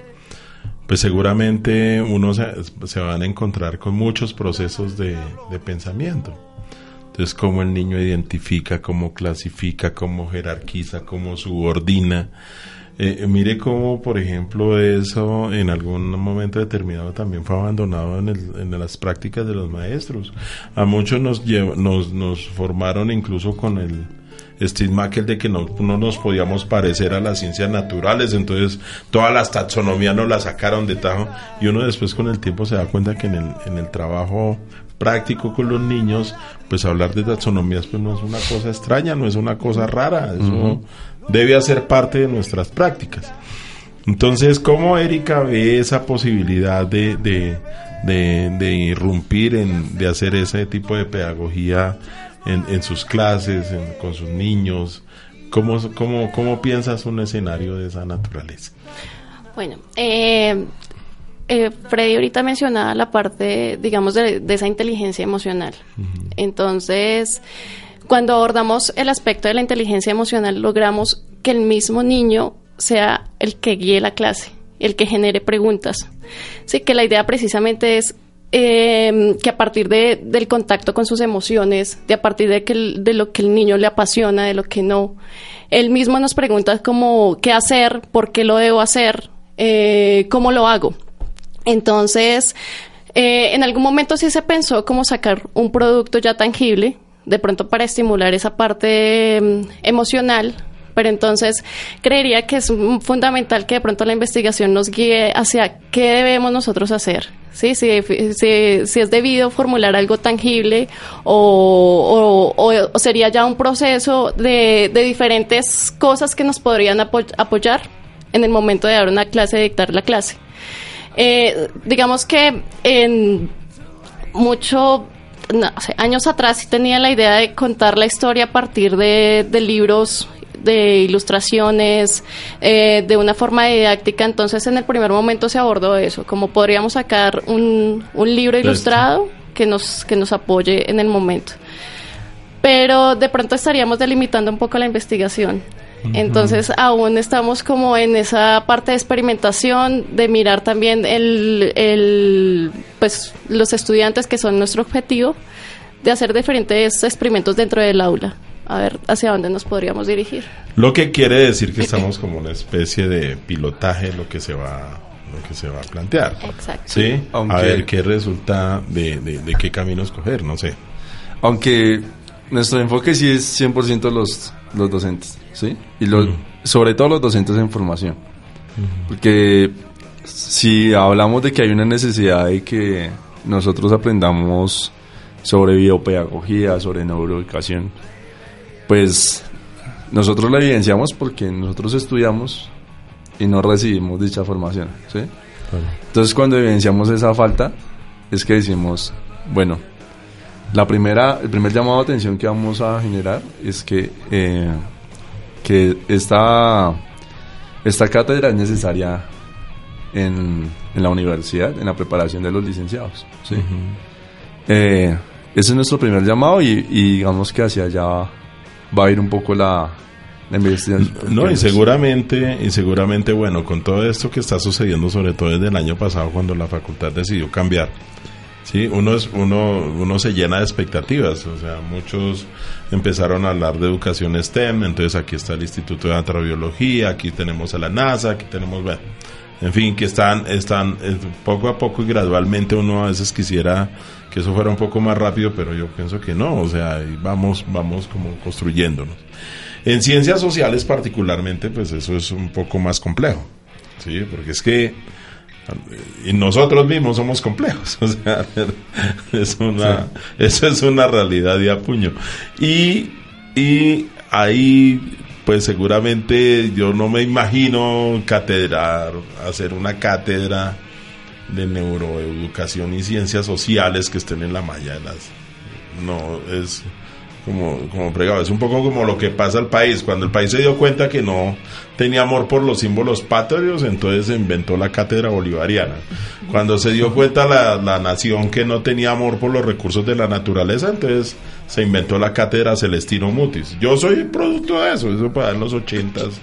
S2: pues seguramente uno se, se, van a encontrar con muchos procesos de, de, pensamiento. Entonces, cómo el niño identifica, cómo clasifica, cómo jerarquiza, cómo subordina. Eh, mire cómo, por ejemplo, eso en algún momento determinado también fue abandonado en, el, en las prácticas de los maestros. A muchos nos, nos, nos formaron incluso con el, estigma aquel de que no, no, nos podíamos parecer a las ciencias naturales, entonces todas las taxonomías nos las sacaron de tajo y uno después con el tiempo se da cuenta que en el, en el trabajo práctico con los niños, pues hablar de taxonomías pues no es una cosa extraña, no es una cosa rara, eso uh -huh. debe hacer parte de nuestras prácticas. Entonces, ¿cómo Erika ve esa posibilidad de, de, de, de irrumpir, en, de hacer ese tipo de pedagogía en, en sus clases, en, con sus niños? ¿Cómo, cómo, ¿Cómo piensas un escenario de esa naturaleza?
S3: Bueno, eh, eh, Freddy ahorita mencionaba la parte, digamos, de, de esa inteligencia emocional. Uh -huh. Entonces, cuando abordamos el aspecto de la inteligencia emocional, logramos que el mismo niño sea el que guíe la clase, el que genere preguntas. Sí, que la idea precisamente es eh, que a partir de, del contacto con sus emociones, de a partir de, que de lo que el niño le apasiona, de lo que no, él mismo nos pregunta como qué hacer, por qué lo debo hacer, eh, cómo lo hago. Entonces, eh, en algún momento sí se pensó como sacar un producto ya tangible, de pronto para estimular esa parte eh, emocional, pero entonces creería que es fundamental que de pronto la investigación nos guíe hacia qué debemos nosotros hacer. ¿sí? Si, si, es debido formular algo tangible o, sería ya un proceso de, diferentes cosas que nos podrían apo apoyar en el momento de dar una clase, de dictar la clase. Eh, digamos que en mucho años atrás sí tenía la idea de contar la historia a partir de libros de ilustraciones, eh, de una forma didáctica. Entonces, en el primer momento se abordó eso, como podríamos sacar un, un libro ilustrado que nos, que nos apoye en el momento. Pero de pronto estaríamos delimitando un poco la investigación. Entonces aún estamos como en esa parte de experimentación, de mirar también el, el, pues, los estudiantes que son nuestro objetivo, de hacer diferentes experimentos dentro del aula a ver hacia dónde nos podríamos dirigir.
S2: Lo que quiere decir que estamos como una especie de pilotaje lo que se va lo que se va a plantear.
S3: Exacto.
S2: Sí, Aunque, a ver qué resulta de, de, de, qué camino escoger, no sé.
S4: Aunque nuestro enfoque sí es 100% los, los docentes, ¿sí? Y los, sobre todo los docentes en formación. Porque si hablamos de que hay una necesidad de que nosotros aprendamos sobre biopedagogía, sobre neuroeducación, pues nosotros la evidenciamos porque nosotros estudiamos y no recibimos dicha formación, ¿sí? Entonces cuando evidenciamos esa falta es que decimos, bueno, la primera, el primer llamado de atención que vamos a generar es que, eh, que esta, esta cátedra es necesaria en, en, la universidad, en la preparación de los licenciados. ¿sí? Eh, ese es nuestro primer llamado y, y, digamos que hacia allá va a ir un poco la, investigación.
S2: No, y seguramente, y seguramente, bueno, con todo esto que está sucediendo, sobre todo desde el año pasado, cuando la facultad decidió cambiar Sí, uno, es, uno, uno se llena de expectativas, o sea, muchos empezaron a hablar de educación STEM, entonces aquí está el Instituto de Antrobiología, aquí tenemos a la NASA, aquí tenemos, bueno, en fin, que están, están eh, poco a poco y gradualmente uno a veces quisiera que eso fuera un poco más rápido, pero yo pienso que no, o sea, vamos, vamos como construyéndonos. En ciencias sociales particularmente, pues eso es un poco más complejo, ¿sí? Porque es que y nosotros mismos somos complejos. O sea, es una, eso es una realidad de apuño. Y, y ahí, pues seguramente yo no me imagino catedrar, hacer una cátedra de neuroeducación y ciencias sociales que estén en la malla de las. No, es como, como. Es un poco como lo que pasa al país. Cuando el país se dio cuenta que no tenía amor por los símbolos patrios, entonces se inventó la cátedra bolivariana. Cuando se dio cuenta la, la nación que no tenía amor por los recursos de la naturaleza, entonces se inventó la cátedra Celestino Mutis. Yo soy producto de eso, eso para en los ochentas,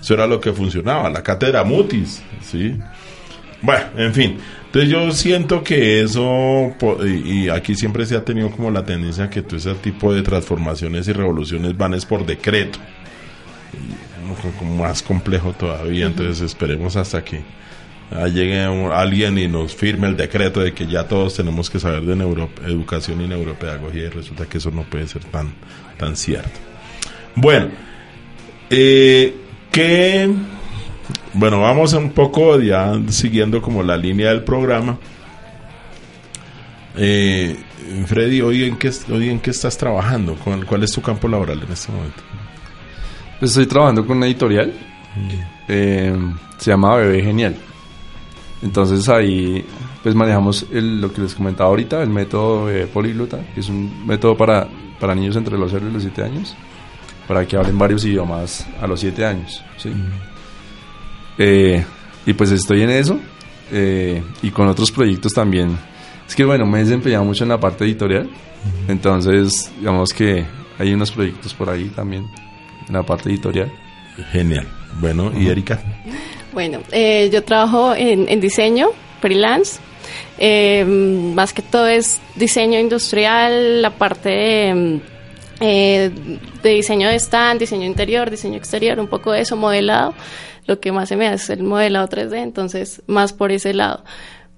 S2: eso era lo que funcionaba, la cátedra Mutis, ¿sí? Bueno, en fin, entonces yo siento que eso, y aquí siempre se ha tenido como la tendencia que todo ese tipo de transformaciones y revoluciones van es por decreto. Como más complejo todavía, entonces esperemos hasta que llegue alguien y nos firme el decreto de que ya todos tenemos que saber de neuroeducación y neuropedagogía y resulta que eso no puede ser tan, tan cierto. Bueno, eh, ¿qué bueno, vamos un poco ya siguiendo como la línea del programa. Eh, Freddy, ¿hoy en, qué, ¿hoy en qué estás trabajando? ¿Cuál, ¿Cuál, es tu campo laboral en este momento?
S4: Pues estoy trabajando con una editorial. Eh, se llama Bebé Genial. Entonces ahí pues manejamos el, lo que les comentaba ahorita, el método de poliglota, que es un método para, para niños entre los 0 y los 7 años, para que hablen varios idiomas a los 7 años. ¿sí? Eh, y pues estoy en eso eh, y con otros proyectos también. Es que bueno, me he desempeñado mucho en la parte editorial, entonces digamos que hay unos proyectos por ahí también en la parte editorial.
S2: Genial. Bueno, ¿y Erika?
S3: Bueno, eh, yo trabajo en, diseño, freelance. más que todo es diseño industrial, la parte de, de diseño de stand, diseño interior, diseño exterior, un poco de eso, modelado lo que más se me hace es el modelado 3D, entonces más por ese lado.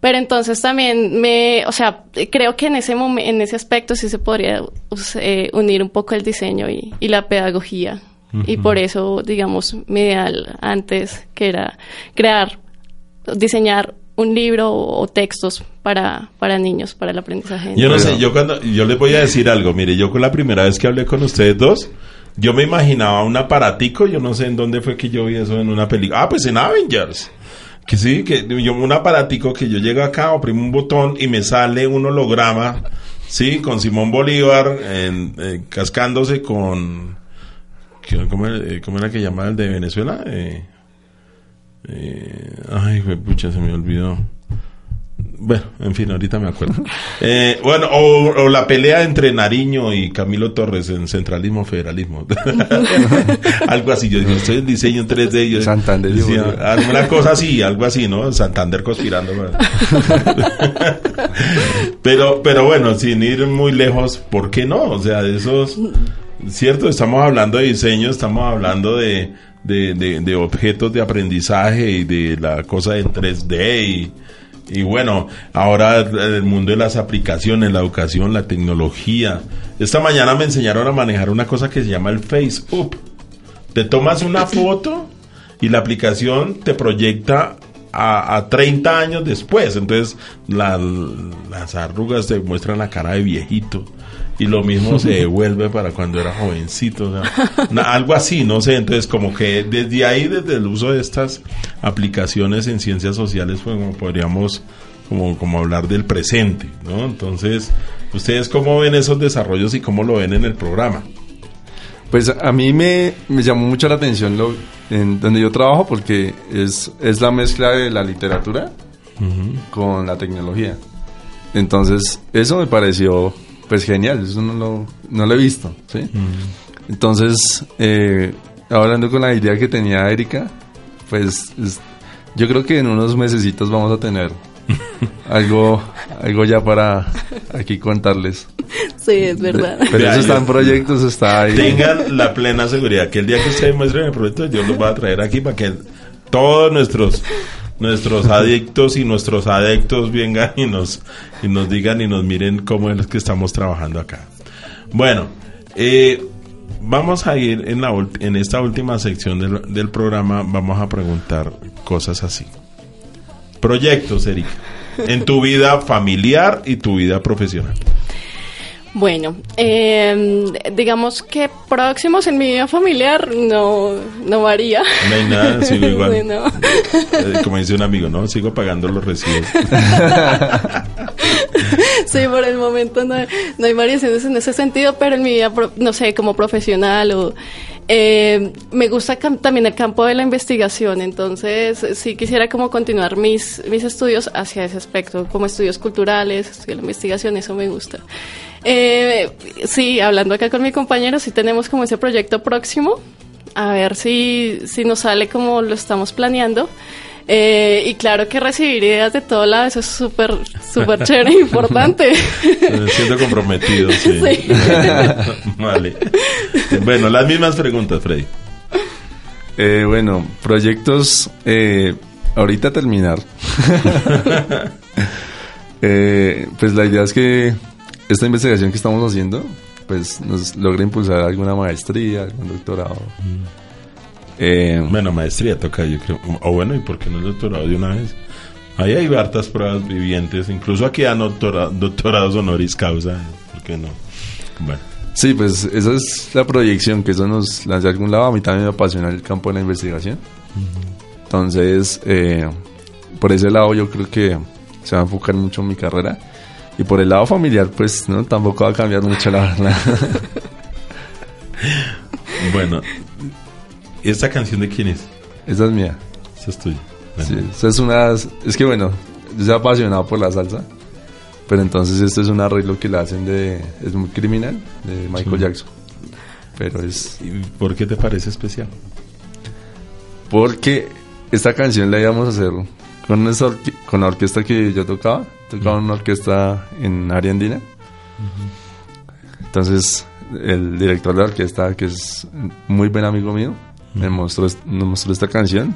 S3: Pero entonces también me, o sea, creo que en ese en ese aspecto sí se podría eh, unir un poco el diseño y, la pedagogía. Y por eso, digamos, mi ideal antes que era crear, diseñar un libro o, textos para, para niños, para el aprendizaje.
S2: Yo no sé, yo cuando, yo les voy a decir algo, mire, yo con la primera vez que hablé con ustedes dos, yo me imaginaba un aparatico, yo no sé en dónde fue que yo vi eso en una película. Ah, pues en Avengers. Que sí, que yo un aparatico que yo llego acá, oprimo un botón y me sale un holograma, sí, con Simón Bolívar en, eh, cascándose con ¿cómo, eh, ¿cómo, era que llamaba el de Venezuela? Eh, eh, ay, pucha, se me olvidó. Bueno, en fin, ahorita me acuerdo. Eh, bueno, o, la pelea entre Nariño y Camilo Torres en centralismo federalismo. algo así. Yo digo, estoy en diseño en 3D. Yo
S4: Santander.
S2: Decía, alguna cosa así, algo así, ¿no? Santander conspirando. pero, pero bueno, sin ir muy lejos, ¿por qué no? O sea, de esos. Cierto, estamos hablando de diseño, estamos hablando de, de, de, de objetos de aprendizaje y de la cosa en 3D y Y bueno, ahora el mundo de las aplicaciones, la educación, la tecnología. Esta mañana me enseñaron a manejar una cosa que se llama el Face Up. Te tomas una foto y la aplicación te proyecta a, a 30 años después. Entonces la- las arrugas te muestran la cara de viejito. Y lo mismo se devuelve para cuando era jovencito. o sea, algo así, no sé. Entonces como que desde ahí, desde el uso de estas aplicaciones en ciencias sociales, pues como podríamos como, como hablar del presente, ¿no? Entonces, ¿ustedes cómo ven esos desarrollos y cómo lo ven en el programa?
S4: Pues a mí me, me llamó mucho la atención lo, en donde yo trabajo porque es, es la mezcla de la literatura con la tecnología. Entonces, eso me pareció pues genial, eso no lo, no lo he visto, ¿sí? Entonces, eh, hablando con la idea que tenía Erika, pues es- yo creo que en unos mesecitos vamos a tener algo, algo ya para aquí contarles.
S3: Sí, es verdad.
S4: Pero eso está en proyectos, está ahí.
S2: tengan la plena seguridad que el día que ustedes muestren el proyecto yo los voy a traer aquí para que todos nuestros nuestros adictos y nuestros adeptos vengan y nos y nos digan y nos miren cómo es que estamos trabajando acá bueno eh, vamos a ir en la en esta última sección del, del programa vamos a preguntar cosas así proyectos Erika en tu vida familiar y tu vida profesional
S3: Bueno, eh, digamos que próximos en mi vida familiar no, no varía.
S2: no hay nada sigo igual
S3: Sí, no.
S2: Eh, como dice un amigo, ¿no? Sigo pagando los recibos.
S3: Sí, por el momento no, no hay variaciones en ese sentido, pero en mi vida, no sé, como profesional o... eh, me gusta también el campo de la investigación, entonces sí quisiera como continuar mis, mis estudios hacia ese aspecto, como estudios culturales, estudiar la investigación, eso me gusta. Eh, sí, hablando acá con mi compañero, sí tenemos como ese proyecto próximo, a ver si, si nos sale como lo estamos planeando. Eh, y claro que recibir ideas de todo lado, eso es súper, súper chévere e importante.
S2: Me siento comprometido, sí.
S3: Sí.
S2: vale. Bueno, las mismas preguntas, Freddy.
S4: Eh, bueno, proyectos, eh, ahorita terminar. Eh, pues la idea es que esta investigación que estamos haciendo, pues nos logre impulsar alguna maestría, algún doctorado. Eh,
S2: Bueno, maestría toca, yo creo. O bueno, ¿y por qué no el doctorado de una vez? Ahí hay hartas pruebas vivientes. Incluso aquí dan doctora- doctorados honoris causa. ¿Por qué no? Bueno.
S4: sí, pues esa es la proyección, que eso nos lance a algún lado. A mí también me apasiona el campo de la investigación. Entonces, eh, por ese lado yo creo que se va a enfocar mucho en mi carrera. Y por el lado familiar, pues no, tampoco va a cambiar mucho la verdad.
S2: Bueno. ¿Esta canción de quién es?
S4: Esa es mía.
S2: Esta es tuya.
S4: Sí, esa es una... Es que bueno, yo soy apasionado por la salsa. Pero entonces este es un arreglo que le hacen de... Es muy criminal, de Michael
S2: Sí.
S4: Jackson. Pero es...
S2: ¿Y por qué te parece especial?
S4: Porque esta canción la íbamos a hacer con, esa con la orquesta que yo tocaba. Tocaba en una orquesta en área andina. Entonces, el director de la orquesta, que es muy buen amigo mío, me mostró, nos mostró esta canción.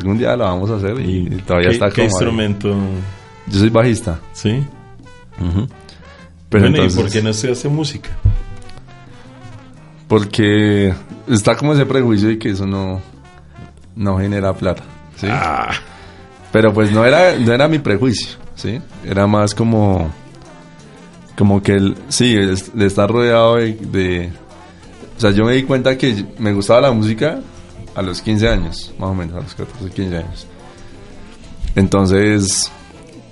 S4: Algún día la vamos a hacer y, todavía
S2: ¿Qué,
S4: está
S2: qué
S4: como ahí.
S2: instrumento?
S4: Yo soy bajista.
S2: ¿Sí?
S4: Pero
S2: bueno,
S4: entonces,
S2: ¿y por qué no estudiaste música?
S4: Porque está como ese prejuicio de que eso no, no genera plata. ¿sí?
S2: Ah,
S4: Pero pues no era, no era mi prejuicio, ¿sí? Era más como... Como que, el, sí, de estar rodeado de, de- O sea, yo me di cuenta que me gustaba la música a los 15 años, más o menos, a los 14, 15 años. Entonces,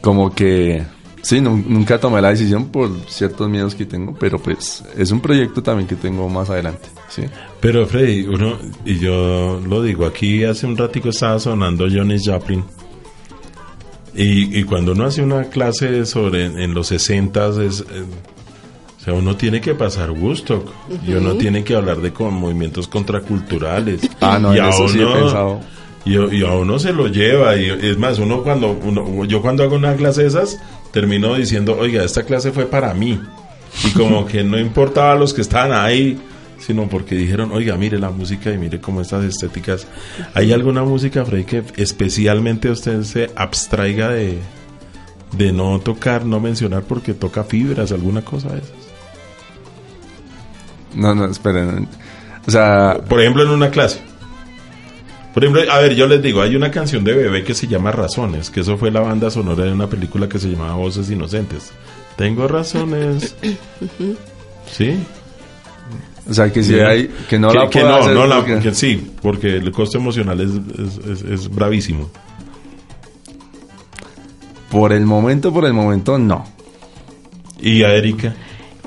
S4: como que... Sí, nu- nunca tomé la decisión por ciertos miedos que tengo, pero pues es un proyecto también que tengo más adelante, ¿sí?
S2: Pero Freddy, uno, y yo lo digo, aquí hace un ratico estaba sonando Johnny Joplin. Y, y cuando uno hace una clase sobre en los 60 es, eh, sea, uno tiene que pasar gusto y uno tiene que hablar de con movimientos contraculturales.
S4: Ah, no,
S2: y
S4: en
S2: a
S4: eso sí he
S2: uno-
S4: pensado.
S2: Y, y a uno se lo lleva. Y es más, uno cuando uno, yo cuando hago una clase de esas, termino diciendo, oiga, esta clase fue para mí. Y como que no importaba a los que estaban ahí, sino porque dijeron, oiga, mire la música y mire cómo estas estéticas. ¿Hay alguna música, Freddy, que especialmente usted se abstraiga de, de no tocar, no mencionar porque toca fibras, alguna cosa de esas.
S4: No, no, esperen. O sea,
S2: Por ejemplo, en una clase. Por ejemplo, a ver, yo les digo, hay una canción de bebé que se llama Razones, que eso fue la banda sonora de una película que se llamaba Voces Inocentes. Tengo razones. ¿Sí?
S4: o sea que si hay que no
S2: que,
S4: la
S2: que
S4: puedo
S2: no,
S4: hacer
S2: no la-
S4: porque-
S2: que sí, porque el costo emocional es, es, es- es bravísimo.
S4: por el momento, por el momento no.
S2: Y a Erika,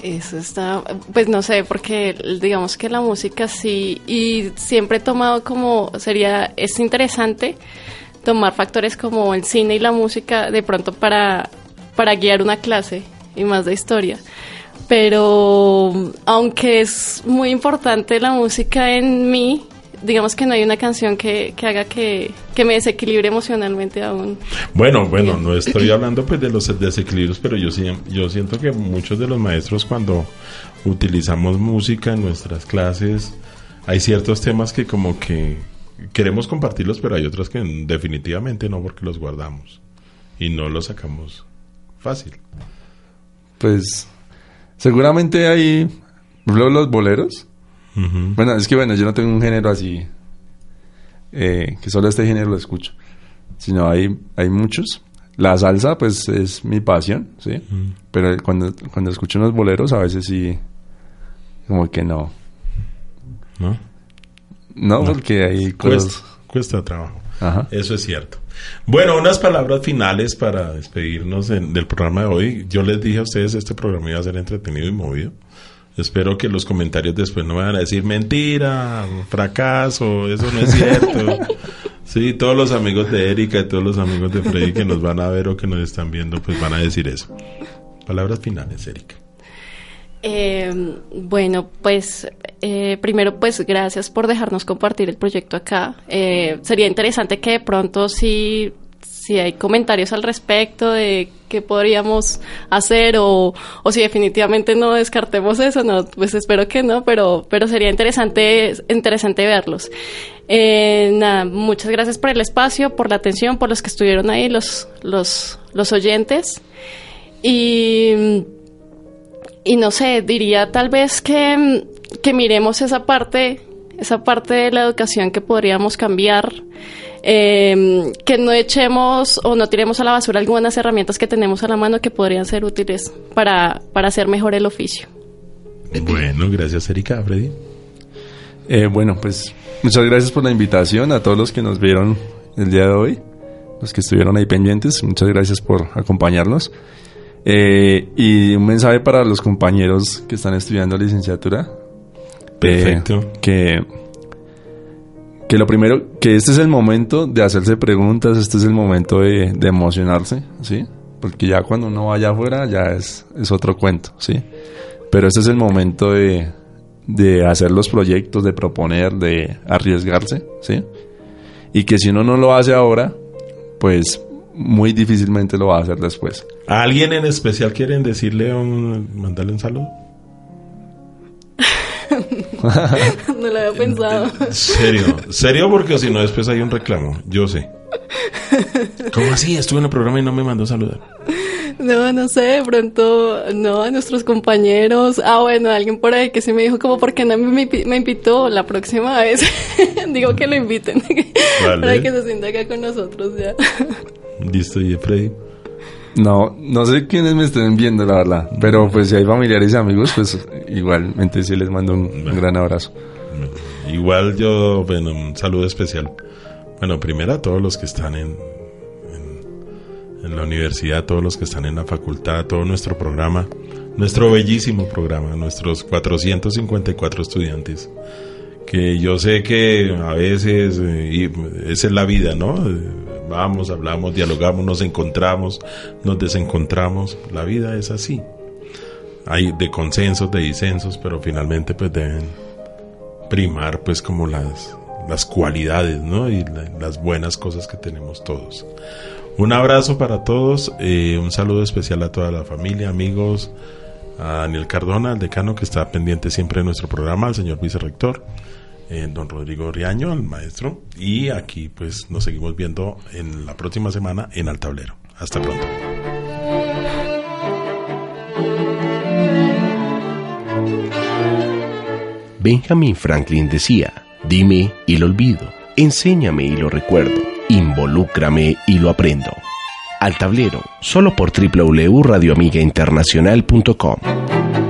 S3: Eso está, pues no sé, porque digamos que la música sí, y siempre he tomado como, sería, es interesante tomar factores como el cine y la música de pronto para, para guiar una clase y más de historia. Pero aunque es muy importante la música en mí, digamos que no hay una canción que, que haga que, que me desequilibre emocionalmente aún.
S2: Bueno, bueno, no estoy hablando pues de los desequilibrios, pero yo sí, yo siento que muchos de los maestros cuando utilizamos música en nuestras clases, hay ciertos temas que como que queremos compartirlos, pero hay otros que definitivamente no porque los guardamos y no los sacamos fácil.
S4: Pues seguramente hay los boleros. Bueno, es que bueno, yo no tengo un género así eh, que solo este género lo escucho, sino hay hay muchos. La salsa, pues es mi pasión, sí. Pero cuando cuando escucho unos boleros, a veces sí como que no,
S2: ¿No?
S4: no,
S2: No.
S4: porque cosas.
S2: Cuesta, cuesta trabajo.
S4: Ajá.
S2: Eso es cierto. Bueno, unas palabras finales para despedirnos en- del programa de hoy. Yo les dije a ustedes este programa iba a ser entretenido y movido. Espero que los comentarios después no van a decir mentira, fracaso, eso no es cierto. Sí, todos los amigos de Erika y todos los amigos de Freddy que nos van a ver o que nos están viendo, pues van a decir eso. Palabras finales, Erika.
S3: Eh, bueno, pues eh, primero pues gracias por dejarnos compartir el proyecto acá. Eh, sería interesante que de pronto si, si hay comentarios al respecto de qué podríamos hacer o, o si definitivamente no descartemos eso, no, pues espero que no, pero, pero sería interesante, interesante verlos. Eh, nada, muchas gracias por el espacio, por la atención, por los que estuvieron ahí, los, los, los oyentes. Y y no sé, diría tal vez que, que miremos esa parte, esa parte de la educación que podríamos cambiar, eh, que no echemos o no tiremos a la basura algunas herramientas que tenemos a la mano que podrían ser útiles para, para hacer mejor el oficio.
S2: Bueno, gracias, Erika. Freddy.
S4: Eh, bueno, pues muchas gracias por la invitación a todos los que nos vieron el día de hoy, los que estuvieron ahí pendientes, muchas gracias por acompañarnos. Eh, y un mensaje para los compañeros que están estudiando licenciatura.
S2: Perfecto.
S4: Eh, que, que lo primero, que este es el momento de hacerse preguntas, este es el momento de, de emocionarse, ¿sí? Porque ya cuando uno vaya afuera ya es, es otro cuento, ¿sí? Pero este es el momento de, de hacer los proyectos, de proponer, de arriesgarse, ¿sí? Y que si uno no lo hace ahora, pues muy difícilmente lo va a hacer después.
S2: ¿A alguien en especial quieren decirle un, mandarle un saludo?
S3: no lo había pensado.
S2: Serio, serio porque si no después hay un reclamo, yo sé. ¿Cómo así? Estuve en el programa y no me mandó a saludar.
S3: No, no sé, de pronto, no, a nuestros compañeros. Ah, bueno, alguien por ahí que sí me dijo como, ¿por qué no me, me- invitó la próxima vez? Digo que lo inviten.
S2: Vale.
S3: Para que se sienta acá con nosotros ya.
S2: Listo, y Freddy.
S4: No, no sé quiénes me estén viendo, la verdad. Pero pues si hay familiares y amigos, pues igualmente sí les mando un, un gran abrazo.
S2: Igual yo, bueno, un saludo especial. Bueno, primero a todos los que están en, en, en la universidad, todos los que están en la facultad, todo nuestro programa, nuestro bellísimo programa, nuestros 454 estudiantes. Que yo sé que a veces, eh, esa es la vida, ¿no? Eh, Vamos, hablamos, dialogamos, nos encontramos, nos desencontramos. La vida es así. Hay de consensos, de disensos, pero finalmente pues deben primar pues como las, las cualidades, ¿no? Y la- las buenas cosas que tenemos todos. Un abrazo para todos, eh, un saludo especial a toda la familia, amigos, a Daniel Cardona, el decano que está pendiente siempre de nuestro programa, al señor vicerrector, eh, don Rodrigo Riaño, el maestro, y aquí pues nos seguimos viendo en la próxima semana en Al Tablero. Hasta pronto.
S1: Benjamin Franklin decía, dime y lo olvido, enséñame y lo recuerdo, involúcrame y lo aprendo. Al tablero, solo por www.radioamigainternacional.com.